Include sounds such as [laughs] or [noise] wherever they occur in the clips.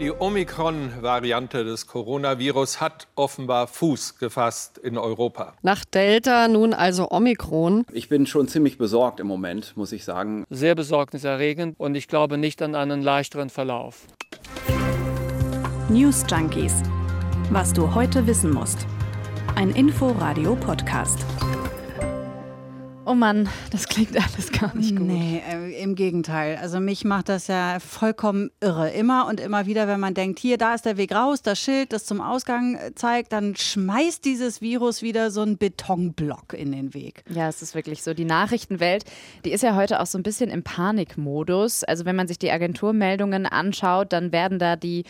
Die Omikron-Variante des Coronavirus hat offenbar Fuß gefasst in Europa. Nach Delta nun also Omikron. Ich bin schon ziemlich besorgt im Moment, muss ich sagen. Sehr besorgniserregend und ich glaube nicht an einen leichteren Verlauf. News Junkies. Was du heute wissen musst. Ein Info-Radio-Podcast. Oh Mann, das klingt alles gar nicht gut. Nee, äh, im Gegenteil. Also mich macht das ja vollkommen irre. Immer und immer wieder, wenn man denkt, hier, da ist der Weg raus, das Schild, das zum Ausgang äh, zeigt, dann schmeißt dieses Virus wieder so einen Betonblock in den Weg. Ja, es ist wirklich so. Die Nachrichtenwelt, die ist ja heute auch so ein bisschen im Panikmodus. Also wenn man sich die Agenturmeldungen anschaut, dann werden da die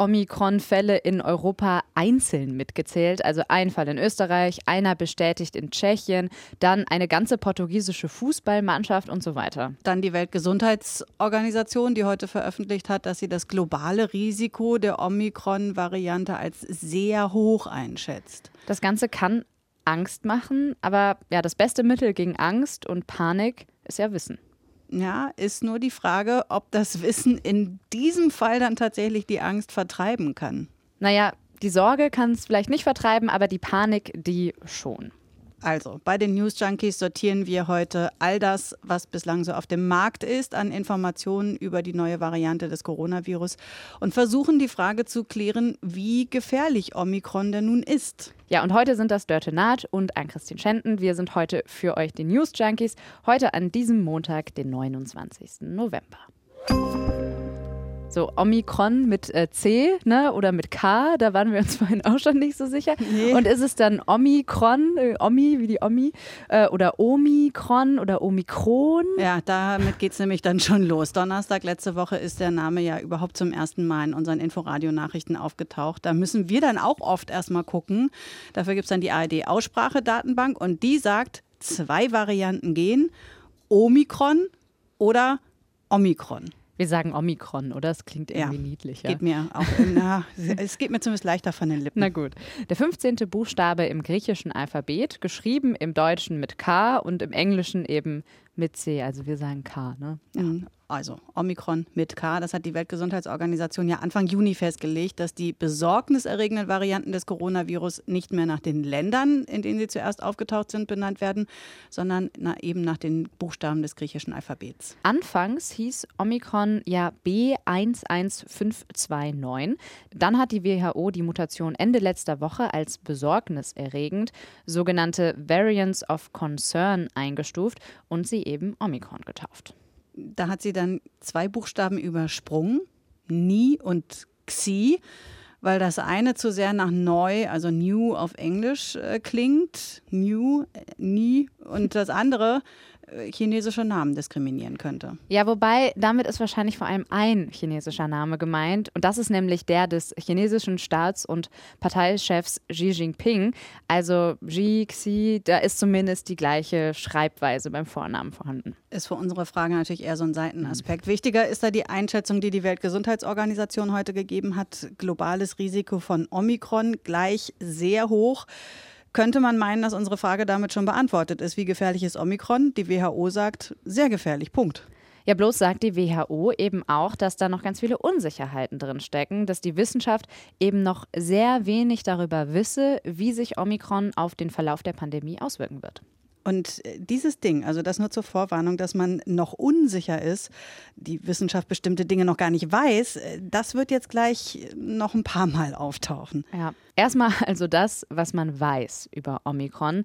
Omikron-Fälle in Europa einzeln mitgezählt. Also ein Fall in Österreich, einer bestätigt in Tschechien, dann eine ganze portugiesische Fußballmannschaft und so weiter. Dann die Weltgesundheitsorganisation, die heute veröffentlicht hat, dass sie das globale Risiko der Omikron-Variante als sehr hoch einschätzt. Das Ganze kann Angst machen, aber ja, das beste Mittel gegen Angst und Panik ist ja Wissen. Ja, ist nur die Frage, ob das Wissen in diesem Fall dann tatsächlich die Angst vertreiben kann. Naja, die Sorge kann es vielleicht nicht vertreiben, aber die Panik, die schon. Also, bei den News Junkies sortieren wir heute all das, was bislang so auf dem Markt ist, an Informationen über die neue Variante des Coronavirus und versuchen die Frage zu klären, wie gefährlich Omikron denn nun ist. Ja, und heute sind das Dörte Naht und Ann-Christine Schenten. Wir sind heute für euch die News Junkies. Heute an diesem Montag, den 29. November. So Omikron mit äh, C ne, oder mit K, da waren wir uns [laughs] vorhin auch schon nicht so sicher. Nee. Und ist es dann Omikron, äh, Omi wie die Omi, äh, oder Omikron oder Omikron? Ja, damit geht es nämlich dann schon los. Donnerstag letzte Woche ist der Name ja überhaupt zum ersten Mal in unseren Inforadio-Nachrichten aufgetaucht. Da müssen wir dann auch oft erstmal gucken. Dafür gibt es dann die ARD-Aussprachedatenbank und die sagt, zwei Varianten gehen, Omikron oder Omikron. Wir sagen Omikron, oder? Es klingt irgendwie ja, niedlicher. Geht mir auch. Na, [laughs] es geht mir zumindest leichter von den Lippen. Na gut. Der 15. Buchstabe im griechischen Alphabet, geschrieben im Deutschen mit K und im Englischen eben mit C. Also wir sagen K, ne? Ja. Mhm also Omikron mit K, das hat die Weltgesundheitsorganisation ja Anfang Juni festgelegt, dass die besorgniserregenden Varianten des Coronavirus nicht mehr nach den Ländern, in denen sie zuerst aufgetaucht sind, benannt werden, sondern na, eben nach den Buchstaben des griechischen Alphabets. Anfangs hieß Omikron ja B11529. Dann hat die WHO die Mutation Ende letzter Woche als besorgniserregend, sogenannte Variants of Concern eingestuft und sie eben Omikron getauft da hat sie dann zwei Buchstaben übersprungen, Ni und Xi, weil das eine zu sehr nach neu, also new auf Englisch äh, klingt, new, äh, nie, und das andere chinesische Namen diskriminieren könnte. Ja, wobei damit ist wahrscheinlich vor allem ein chinesischer Name gemeint. Und das ist nämlich der des chinesischen Staats- und Parteichefs Xi Jinping. Also Xi, Xi, da ist zumindest die gleiche Schreibweise beim Vornamen vorhanden. Ist für unsere Frage natürlich eher so ein Seitenaspekt. Wichtiger ist da die Einschätzung, die die Weltgesundheitsorganisation heute gegeben hat. Globales Risiko von Omikron gleich sehr hoch könnte man meinen, dass unsere Frage damit schon beantwortet ist. Wie gefährlich ist Omikron? Die WHO sagt, sehr gefährlich. Punkt. Ja, bloß sagt die WHO eben auch, dass da noch ganz viele Unsicherheiten drin stecken, dass die Wissenschaft eben noch sehr wenig darüber wisse, wie sich Omikron auf den Verlauf der Pandemie auswirken wird. Und äh, dieses Ding, also das nur zur Vorwarnung, dass man noch unsicher ist, die Wissenschaft bestimmte Dinge noch gar nicht weiß, äh, das wird jetzt gleich noch ein paar Mal auftauchen. Ja, erstmal also das, was man weiß über Omikron.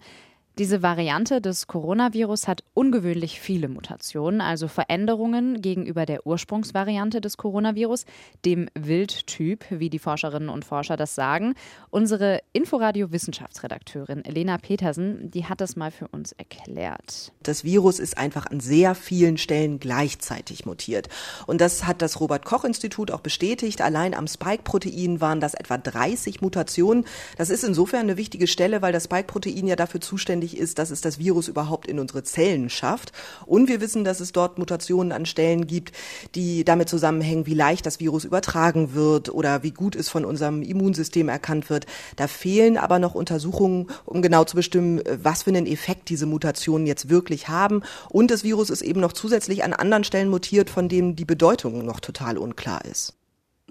Diese Variante des Coronavirus hat ungewöhnlich viele Mutationen, also Veränderungen gegenüber der Ursprungsvariante des Coronavirus, dem Wildtyp, wie die Forscherinnen und Forscher das sagen. Unsere Inforadio-Wissenschaftsredakteurin Elena Petersen, die hat das mal für uns erklärt. Das Virus ist einfach an sehr vielen Stellen gleichzeitig mutiert. Und das hat das Robert-Koch-Institut auch bestätigt. Allein am Spike-Protein waren das etwa 30 Mutationen. Das ist insofern eine wichtige Stelle, weil das Spike-Protein ja dafür zuständig notwendig ist, dass es das Virus überhaupt in unsere Zellen schafft. Und wir wissen, dass es dort Mutationen an Stellen gibt, die damit zusammenhängen, wie leicht das Virus übertragen wird oder wie gut es von unserem Immunsystem erkannt wird. Da fehlen aber noch Untersuchungen, um genau zu bestimmen, was für einen Effekt diese Mutationen jetzt wirklich haben. Und das Virus ist eben noch zusätzlich an anderen Stellen mutiert, von denen die Bedeutung noch total unklar ist.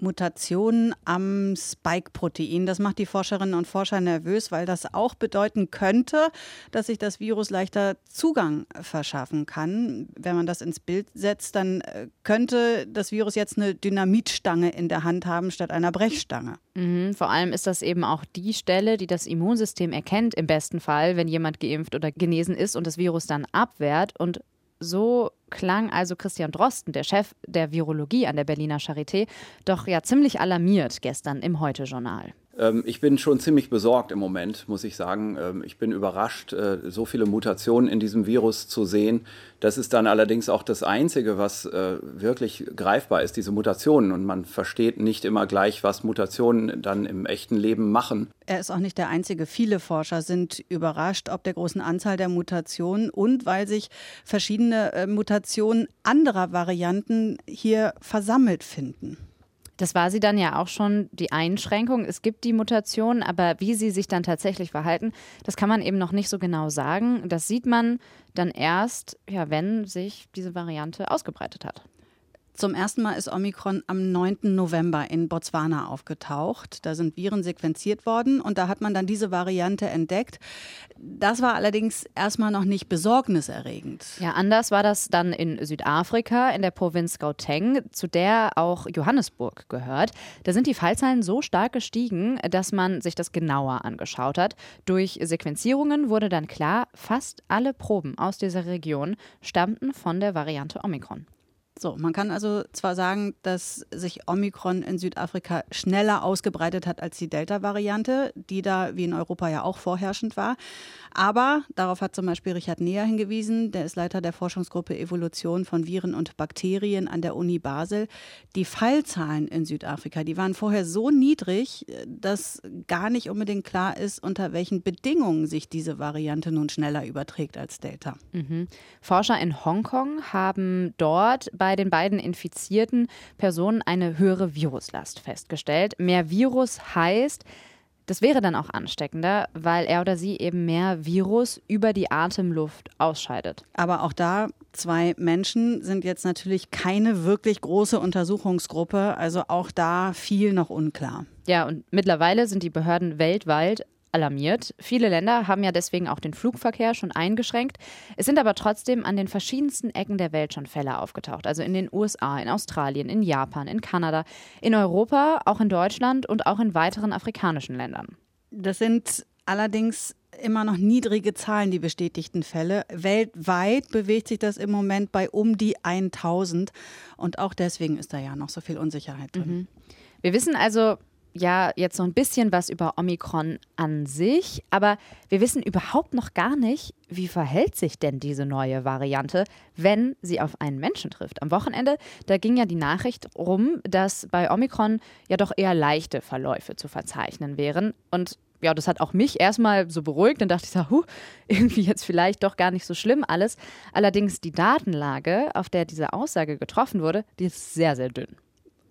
Mutationen am Spike-Protein. Das macht die Forscherinnen und Forscher nervös, weil das auch bedeuten könnte, dass sich das Virus leichter Zugang verschaffen kann. Wenn man das ins Bild setzt, dann äh, könnte das Virus jetzt eine Dynamitstange in der Hand haben statt einer Brechstange. Mhm, vor allem ist das eben auch die Stelle, die das Immunsystem erkennt im besten Fall, wenn jemand geimpft oder genesen ist und das Virus dann abwehrt und so klang also Christian Drosten, der Chef der Virologie an der Berliner Charité, doch ja ziemlich alarmiert gestern im Heute-Journal. Ähm, ich bin schon ziemlich besorgt im Moment, muss ich sagen. Ähm, ich bin überrascht, äh, so viele Mutationen in diesem Virus zu sehen. Das ist dann allerdings auch das Einzige, was äh, wirklich greifbar ist, diese Mutationen. Und man versteht nicht immer gleich, was Mutationen dann im echten Leben machen. Er ist auch nicht der Einzige. Viele Forscher sind überrascht, ob der großen Anzahl der Mutationen und weil sich verschiedene äh, Mutationen anderer Varianten hier versammelt finden. Das war sie dann ja auch schon die Einschränkung. Es gibt die Mutationen, aber wie sie sich dann tatsächlich verhalten, das kann man eben noch nicht so genau sagen. Das sieht man dann erst, ja, wenn sich diese Variante ausgebreitet hat. Zum ersten Mal ist Omikron am 9. November in Botswana aufgetaucht. Da sind Viren sequenziert worden und da hat man dann diese Variante entdeckt. Das war allerdings erstmal noch nicht besorgniserregend. Ja, anders war das dann in Südafrika, in der Provinz Gauteng, zu der auch Johannesburg gehört. Da sind die Fallzahlen so stark gestiegen, dass man sich das genauer angeschaut hat. Durch Sequenzierungen wurde dann klar, fast alle Proben aus dieser Region stammten von der Variante Omikron. So, man kann also zwar sagen, dass sich Omikron in Südafrika schneller ausgebreitet hat als die Delta-Variante, die da wie in Europa ja auch vorherrschend war. Aber darauf hat zum Beispiel Richard Neher hingewiesen, der ist Leiter der Forschungsgruppe Evolution von Viren und Bakterien an der Uni Basel. Die Fallzahlen in Südafrika, die waren vorher so niedrig, dass gar nicht unbedingt klar ist, unter welchen Bedingungen sich diese Variante nun schneller überträgt als Delta. Mhm. Forscher in Hongkong haben dort bei den beiden infizierten Personen eine höhere Viruslast festgestellt. Mehr Virus heißt, das wäre dann auch ansteckender, weil er oder sie eben mehr Virus über die Atemluft ausscheidet. Aber auch da, zwei Menschen sind jetzt natürlich keine wirklich große Untersuchungsgruppe, also auch da viel noch unklar. Ja, und mittlerweile sind die Behörden weltweit alarmiert. Viele Länder haben ja deswegen auch den Flugverkehr schon eingeschränkt. Es sind aber trotzdem an den verschiedensten Ecken der Welt schon Fälle aufgetaucht. Also in den USA, in Australien, in Japan, in Kanada, in Europa, auch in Deutschland und auch in weiteren afrikanischen Ländern. Das sind allerdings immer noch niedrige Zahlen, die bestätigten Fälle. Weltweit bewegt sich das im Moment bei um die 1000 und auch deswegen ist da ja noch so viel Unsicherheit drin. Mhm. Wir wissen also ja jetzt noch ein bisschen was über Omikron an sich, aber wir wissen überhaupt noch gar nicht, wie verhält sich denn diese neue Variante, wenn sie auf einen Menschen trifft. Am Wochenende, da ging ja die Nachricht rum, dass bei Omikron ja doch eher leichte Verläufe zu verzeichnen wären und ja, das hat auch mich erstmal so beruhigt. Dann dachte ich so, huh, [laughs] irgendwie jetzt vielleicht doch gar nicht so schlimm alles. Allerdings die Datenlage, auf der diese Aussage getroffen wurde, die ist sehr, sehr dünn.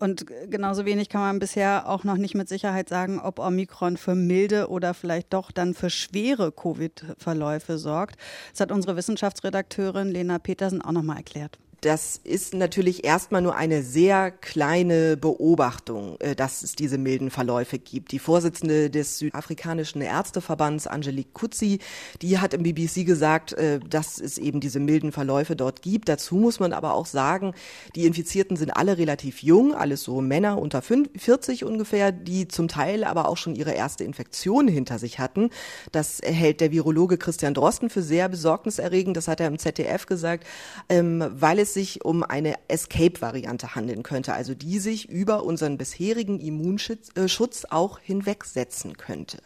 Und genauso wenig kann man bisher auch noch nicht mit Sicherheit sagen, ob Omikron für milde oder vielleicht doch dann für schwere Covid-Verläufe sorgt. Das hat unsere Wissenschaftsredakteurin Lena Petersen auch noch mal erklärt. Das ist natürlich erstmal nur eine sehr kleine Beobachtung, äh, dass es diese milden Verläufe gibt. Die Vorsitzende des südafrikanischen Ärzteverbands, Angelique Kutzi, die hat im BBC gesagt, äh, dass es eben diese milden Verläufe dort gibt. Dazu muss man aber auch sagen, die Infizierten sind alle relativ jung, alles so Männer unter 40 ungefähr, die zum Teil aber auch schon ihre erste Infektion hinter sich hatten. Das hält der Virologe Christian Drosten für sehr besorgniserregend. Das hat er im ZDF gesagt, ähm, weil es sich um eine Escape-Variante handeln könnte, also die sich über unseren bisherigen Immunschutz äh, auch hinwegsetzen könnte.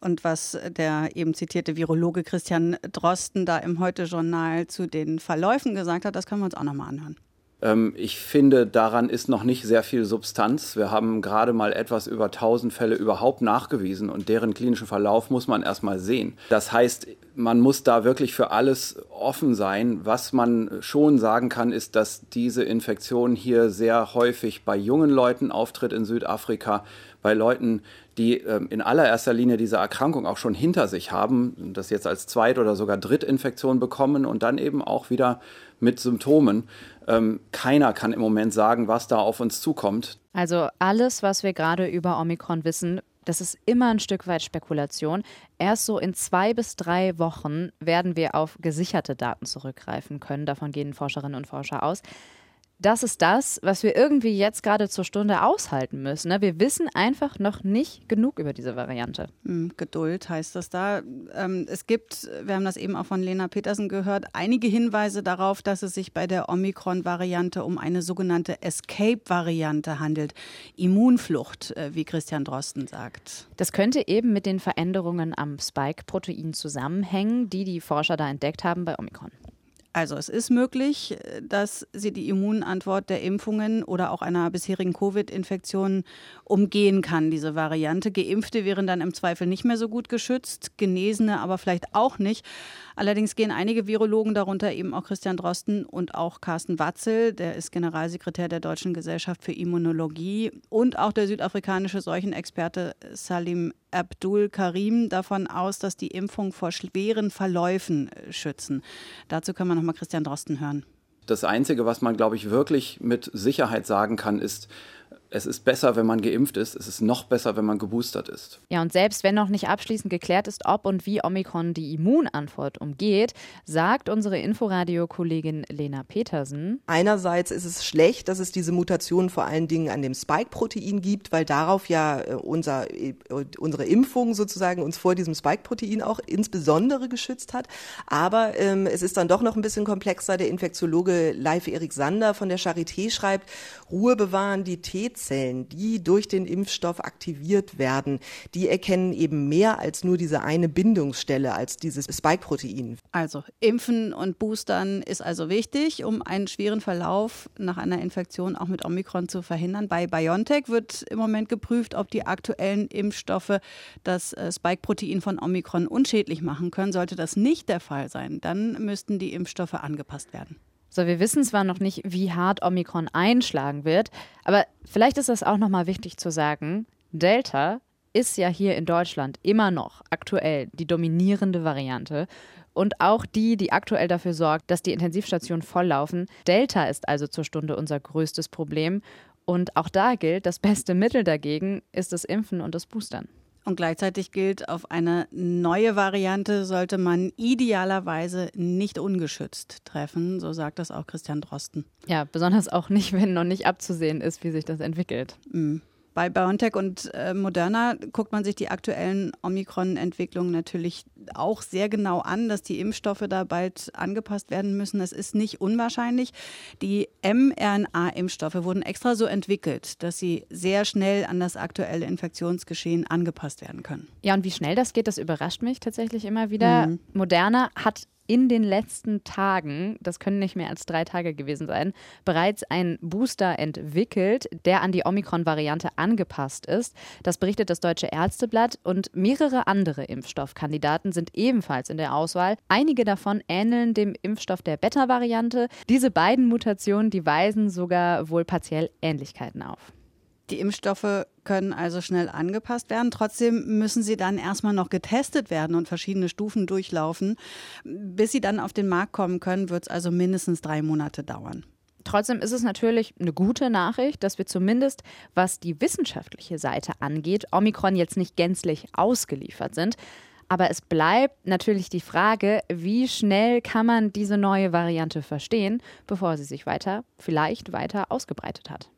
Und was der eben zitierte Virologe Christian Drosten da im Heute-Journal zu den Verläufen gesagt hat, das können wir uns auch nochmal anhören. Ähm, ich finde, daran ist noch nicht sehr viel Substanz. Wir haben gerade mal etwas über 1000 Fälle überhaupt nachgewiesen und deren klinischen Verlauf muss man erstmal sehen. Das heißt, man muss da wirklich für alles offen sein. Was man schon sagen kann, ist, dass diese Infektion hier sehr häufig bei jungen Leuten auftritt in Südafrika, bei Leuten, die äh, in allererster Linie diese Erkrankung auch schon hinter sich haben, das jetzt als Zweit- oder sogar Drittinfektion bekommen und dann eben auch wieder mit Symptomen. Ähm, keiner kann im Moment sagen, was da auf uns zukommt. Also alles, was wir gerade über Omikron wissen, das ist immer ein Stück weit Spekulation. Erst so in zwei bis drei Wochen werden wir auf gesicherte Daten zurückgreifen können. Davon gehen Forscherinnen und Forscher aus das ist das, was wir irgendwie jetzt gerade zur Stunde aushalten müssen. Ne? Wir wissen einfach noch nicht genug über diese Variante. Hm, Geduld heißt das da. Ähm, es gibt, wir haben das eben auch von Lena Petersen gehört, einige Hinweise darauf, dass es sich bei der Omikron-Variante um eine sogenannte Escape-Variante handelt. Immunflucht, äh, wie Christian Drosten sagt. Das könnte eben mit den Veränderungen am Spike-Protein zusammenhängen, die die Forscher da entdeckt haben bei Omikron. Also es ist möglich, dass sie die Immunantwort der Impfungen oder auch einer bisherigen Covid-Infektion umgehen kann, diese Variante. Geimpfte wären dann im Zweifel nicht mehr so gut geschützt, Genesene aber vielleicht auch nicht. Allerdings gehen einige Virologen, darunter eben auch Christian Drosten und auch Carsten Watzel, der ist Generalsekretär der Deutschen Gesellschaft für Immunologie und auch der südafrikanische Seuchenexperte Salim Abdul Karim davon aus, dass die Impfung vor schweren Verläufen äh, schützen. Dazu kann man nochmal Christian Drosten hören. Das Einzige, was man, glaube ich, wirklich mit Sicherheit sagen kann, ist, es ist besser, wenn man geimpft ist. Es ist noch besser, wenn man geboostert ist. Ja, und selbst wenn noch nicht abschließend geklärt ist, ob und wie Omikron die Immunantwort umgeht, sagt unsere Inforadio-Kollegin Lena Petersen. Einerseits ist es schlecht, dass es diese Mutation vor allen Dingen an dem Spike-Protein gibt, weil darauf ja äh, unser, äh, unsere Impfung sozusagen uns vor diesem Spike-Protein auch insbesondere geschützt hat. Aber ähm, es ist dann doch noch ein bisschen komplexer. Der Infektiologe Leif Erik Sander von der Charité schreibt, Ruhe bewahren, die T T-Zellen, die durch den Impfstoff aktiviert werden, die erkennen eben mehr als nur diese eine Bindungsstelle, als dieses Spike-Protein. Also Impfen und Boostern ist also wichtig, um einen schweren Verlauf nach einer Infektion auch mit Omikron zu verhindern. Bei BioNTech wird im Moment geprüft, ob die aktuellen Impfstoffe das äh, Spike-Protein von Omikron unschädlich machen können. Sollte das nicht der Fall sein, dann müssten die Impfstoffe angepasst werden. So, wir wissen zwar noch nicht, wie hart Omikron einschlagen wird, aber vielleicht ist es auch nochmal wichtig zu sagen, Delta ist ja hier in Deutschland immer noch aktuell die dominierende Variante und auch die, die aktuell dafür sorgt, dass die Intensivstationen volllaufen. Delta ist also zur Stunde unser größtes Problem und auch da gilt, das beste Mittel dagegen ist das Impfen und das Boostern. Und gleichzeitig gilt, auf eine neue Variante sollte man idealerweise nicht ungeschützt treffen. So sagt das auch Christian Drosten. Ja, besonders auch nicht, wenn noch nicht abzusehen ist, wie sich das entwickelt. Mhm. Bei BioNTech und äh, Moderna guckt man sich die aktuellen Omikron-Entwicklungen natürlich auch sehr genau an, dass die Impfstoffe da bald angepasst werden müssen. Das ist nicht unwahrscheinlich. Die mRNA-Impfstoffe wurden extra so entwickelt, dass sie sehr schnell an das aktuelle Infektionsgeschehen angepasst werden können. Ja, und wie schnell das geht, das überrascht mich tatsächlich immer wieder. Mhm. Moderna hat in den letzten Tagen, das können nicht mehr als drei Tage gewesen sein, bereits einen Booster entwickelt, der an die Omikron-Variante angepasst ist. Das berichtet das Deutsche Ärzteblatt und mehrere andere Impfstoffkandidaten sind ebenfalls in der Auswahl. Einige davon ähneln dem Impfstoff der Beta-Variante. Diese beiden Mutationen, die weisen sogar wohl partiell Ähnlichkeiten auf. Die Impfstoffe können also schnell angepasst werden. Trotzdem müssen sie dann erstmal noch getestet werden und verschiedene Stufen durchlaufen. Bis sie dann auf den Markt kommen können, wird es also mindestens drei Monate dauern. Trotzdem ist es natürlich eine gute Nachricht, dass wir zumindest, was die wissenschaftliche Seite angeht, Omikron jetzt nicht gänzlich ausgeliefert sind. Aber es bleibt natürlich die Frage, wie schnell kann man diese neue Variante verstehen, bevor sie sich weiter, vielleicht weiter ausgebreitet hat.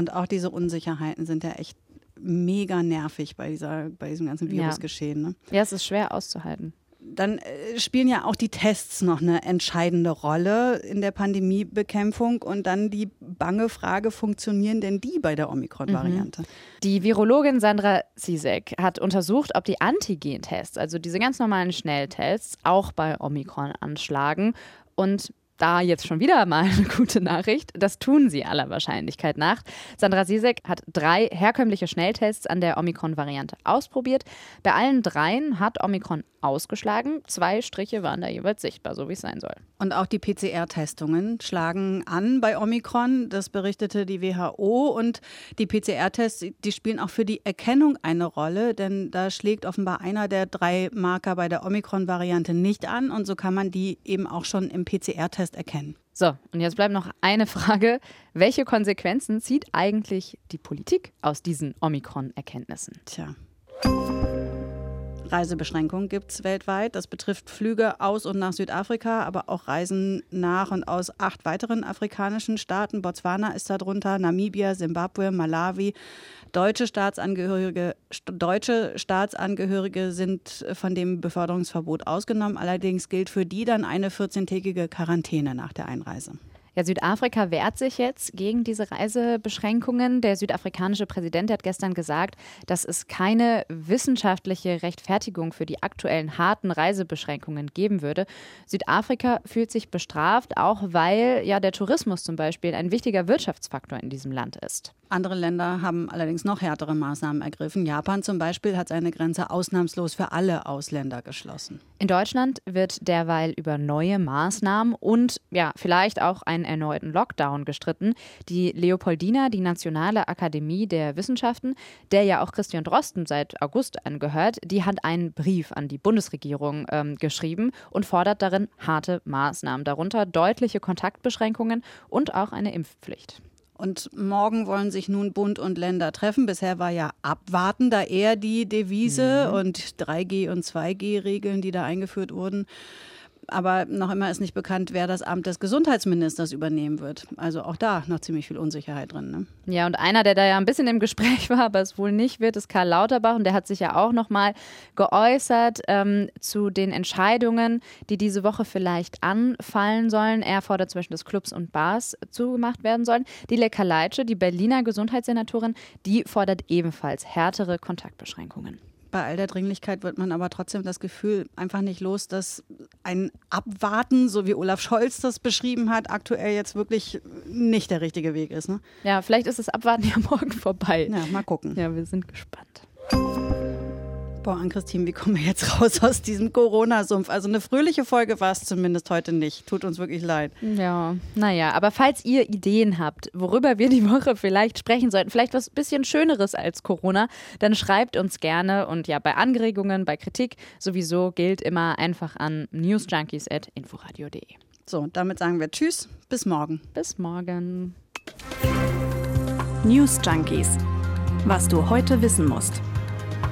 Und auch diese Unsicherheiten sind ja echt mega nervig bei, dieser, bei diesem ganzen Virusgeschehen. Ne? Ja, es ist schwer auszuhalten. Dann äh, spielen ja auch die Tests noch eine entscheidende Rolle in der Pandemiebekämpfung und dann die bange Frage, funktionieren denn die bei der Omikron-Variante? Mhm. Die Virologin Sandra Sisek hat untersucht, ob die Antigen-Tests, also diese ganz normalen Schnelltests, auch bei Omikron anschlagen. Und da jetzt schon wieder mal eine gute Nachricht. Das tun sie aller Wahrscheinlichkeit nach. Sandra Sisek hat drei herkömmliche Schnelltests an der Omikron-Variante ausprobiert. Bei allen dreien hat Omikron ausgeschlagen. Zwei Striche waren da jeweils sichtbar, so wie es sein soll. Und auch die PCR-Testungen schlagen an bei Omikron. Das berichtete die WHO. Und die PCR-Tests, die spielen auch für die Erkennung eine Rolle, denn da schlägt offenbar einer der drei Marker bei der Omikron-Variante nicht an. Und so kann man die eben auch schon im PCR-Test erkennen. So, und jetzt bleibt noch eine Frage. Welche Konsequenzen zieht eigentlich die Politik aus diesen Omikron-Erkenntnissen? Tja. Reisebeschränkungen gibt es weltweit. Das betrifft Flüge aus und nach Südafrika, aber auch Reisen nach und aus acht weiteren afrikanischen Staaten. Botswana ist darunter, Namibia, Simbabwe, Malawi. Deutsche Staatsangehörige, deutsche Staatsangehörige sind von dem Beförderungsverbot ausgenommen. Allerdings gilt für die dann eine 14-tägige Quarantäne nach der Einreise. Ja, Südafrika wehrt sich jetzt gegen diese Reisebeschränkungen. Der südafrikanische Präsident hat gestern gesagt, dass es keine wissenschaftliche Rechtfertigung für die aktuellen harten Reisebeschränkungen geben würde. Südafrika fühlt sich bestraft, auch weil ja der Tourismus zum Beispiel ein wichtiger Wirtschaftsfaktor in diesem Land ist. Andere Länder haben allerdings noch härtere Maßnahmen ergriffen. Japan zum Beispiel hat seine Grenze ausnahmslos für alle Ausländer geschlossen. In Deutschland wird derweil über neue Maßnahmen und ja, vielleicht auch einen erneuten Lockdown gestritten. Die Leopoldina, die Nationale Akademie der Wissenschaften, der ja auch Christian Drosten seit August angehört, die hat einen Brief an die Bundesregierung ähm, geschrieben und fordert darin harte Maßnahmen, darunter deutliche Kontaktbeschränkungen und auch eine Impfpflicht. Und morgen wollen sich nun Bund und Länder treffen. Bisher war ja abwarten da eher die Devise mhm. und 3G und 2G-Regeln, die da eingeführt wurden aber noch immer ist nicht bekannt, wer das Amt des Gesundheitsministers übernehmen wird. Also auch da noch ziemlich viel Unsicherheit drin. Ne? Ja, und einer, der da ja ein bisschen im Gespräch war, aber es wohl nicht wird, ist Karl Lauterbach. Und der hat sich ja auch nochmal geäußert ähm, zu den Entscheidungen, die diese Woche vielleicht anfallen sollen. Er fordert zum Beispiel, dass Clubs und Bars zugemacht werden sollen. Die Lecker die Berliner Gesundheitssenatorin, die fordert ebenfalls härtere Kontaktbeschränkungen bei all der Dringlichkeit wird man aber trotzdem das Gefühl einfach nicht los, dass ein Abwarten, so wie Olaf Scholz das beschrieben hat, aktuell jetzt wirklich nicht der richtige Weg ist. Ne? Ja, vielleicht ist das Abwarten [laughs] ja morgen vorbei. Ja, mal gucken. Ja, wir sind gespannt. Boah, Ann-Christine, wie kommen wir jetzt raus aus diesem Corona-Sumpf? Also eine fröhliche Folge war es zumindest heute nicht. Tut uns wirklich leid. Ja, naja, aber falls ihr Ideen habt, worüber wir die Woche vielleicht sprechen sollten, vielleicht was bisschen Schöneres als Corona, dann schreibt uns gerne. Und ja, bei Anregungen, bei Kritik sowieso gilt immer einfach an newsjunkies.inforadio.de. So, damit sagen wir Tschüss, bis morgen. Bis morgen. News Junkies. Was du heute wissen musst.